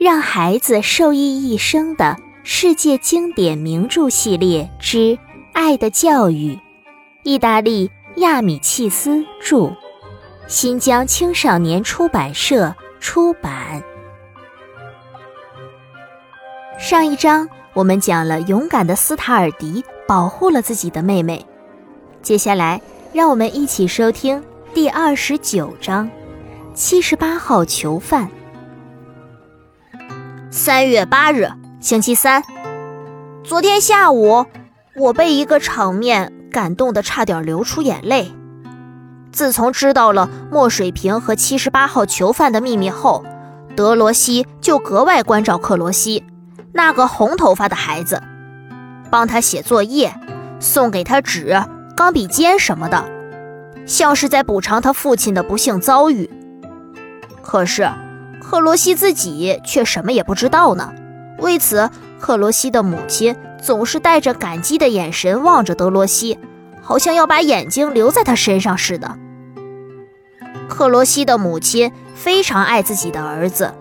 让孩子受益一生的世界经典名著系列之《爱的教育》，意大利亚米契斯著，新疆青少年出版社出版。上一章我们讲了勇敢的斯塔尔迪保护了自己的妹妹，接下来让我们一起收听第二十九章：七十八号囚犯。三月八日，星期三。昨天下午，我被一个场面感动得差点流出眼泪。自从知道了墨水瓶和七十八号囚犯的秘密后，德罗西就格外关照克罗西，那个红头发的孩子，帮他写作业，送给他纸、钢笔尖什么的，像是在补偿他父亲的不幸遭遇。可是。克罗西自己却什么也不知道呢。为此，克罗西的母亲总是带着感激的眼神望着德罗西，好像要把眼睛留在他身上似的。克罗西的母亲非常爱自己的儿子，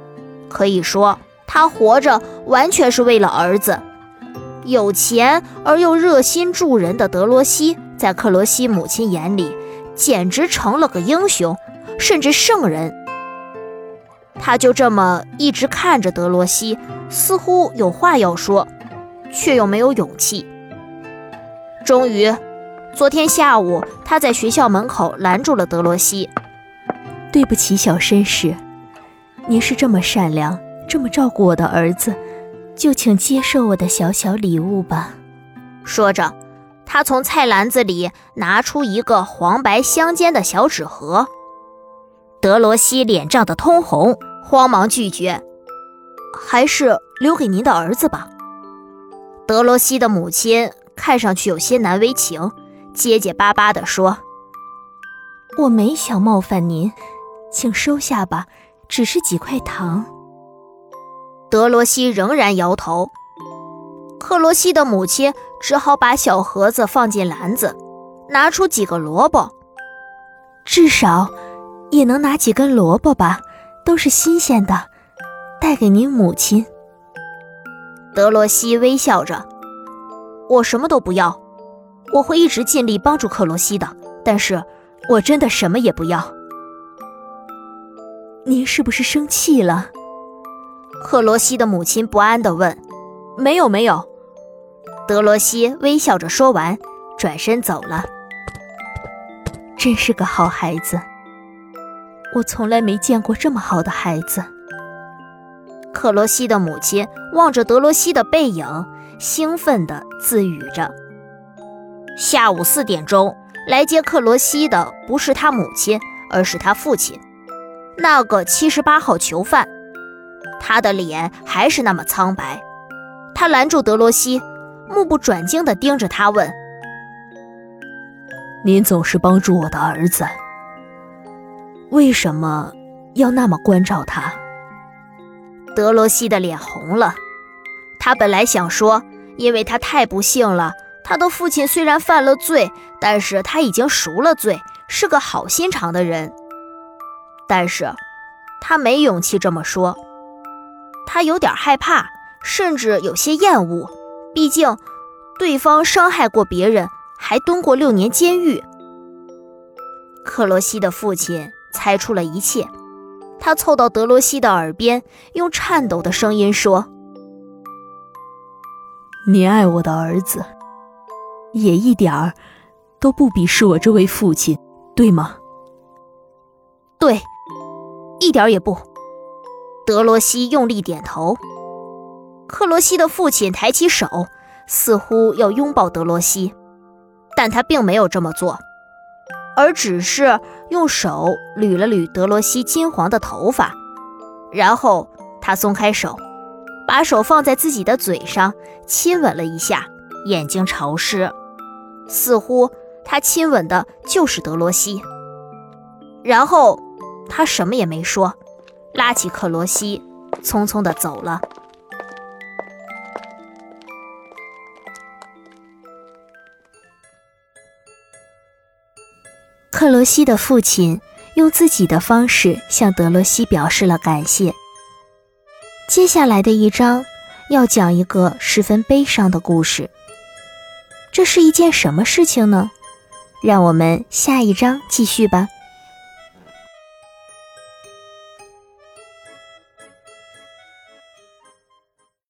可以说他活着完全是为了儿子。有钱而又热心助人的德罗西，在克罗西母亲眼里，简直成了个英雄，甚至圣人。他就这么一直看着德罗西，似乎有话要说，却又没有勇气。终于，昨天下午，他在学校门口拦住了德罗西。对不起，小绅士，您是这么善良，这么照顾我的儿子，就请接受我的小小礼物吧。说着，他从菜篮子里拿出一个黄白相间的小纸盒。德罗西脸涨得通红。慌忙拒绝，还是留给您的儿子吧。德罗西的母亲看上去有些难为情，结结巴巴地说：“我没想冒犯您，请收下吧，只是几块糖。”德罗西仍然摇头。克罗西的母亲只好把小盒子放进篮子，拿出几个萝卜，至少也能拿几根萝卜吧。都是新鲜的，带给您母亲。德罗西微笑着：“我什么都不要，我会一直尽力帮助克罗西的。但是，我真的什么也不要。”您是不是生气了？克罗西的母亲不安地问。“没有，没有。”德罗西微笑着说完，转身走了。真是个好孩子。我从来没见过这么好的孩子。克罗西的母亲望着德罗西的背影，兴奋地自语着。下午四点钟来接克罗西的不是他母亲，而是他父亲，那个七十八号囚犯。他的脸还是那么苍白。他拦住德罗西，目不转睛地盯着他问：“您总是帮助我的儿子。”为什么要那么关照他？德罗西的脸红了。他本来想说，因为他太不幸了。他的父亲虽然犯了罪，但是他已经赎了罪，是个好心肠的人。但是，他没勇气这么说。他有点害怕，甚至有些厌恶。毕竟，对方伤害过别人，还蹲过六年监狱。克罗西的父亲。猜出了一切，他凑到德罗西的耳边，用颤抖的声音说：“你爱我的儿子，也一点儿都不鄙视我这位父亲，对吗？”“对，一点也不。”德罗西用力点头。克罗西的父亲抬起手，似乎要拥抱德罗西，但他并没有这么做。而只是用手捋了捋德罗西金黄的头发，然后他松开手，把手放在自己的嘴上亲吻了一下，眼睛潮湿，似乎他亲吻的就是德罗西。然后他什么也没说，拉起克罗西，匆匆地走了。克罗西的父亲用自己的方式向德罗西表示了感谢。接下来的一章要讲一个十分悲伤的故事。这是一件什么事情呢？让我们下一章继续吧。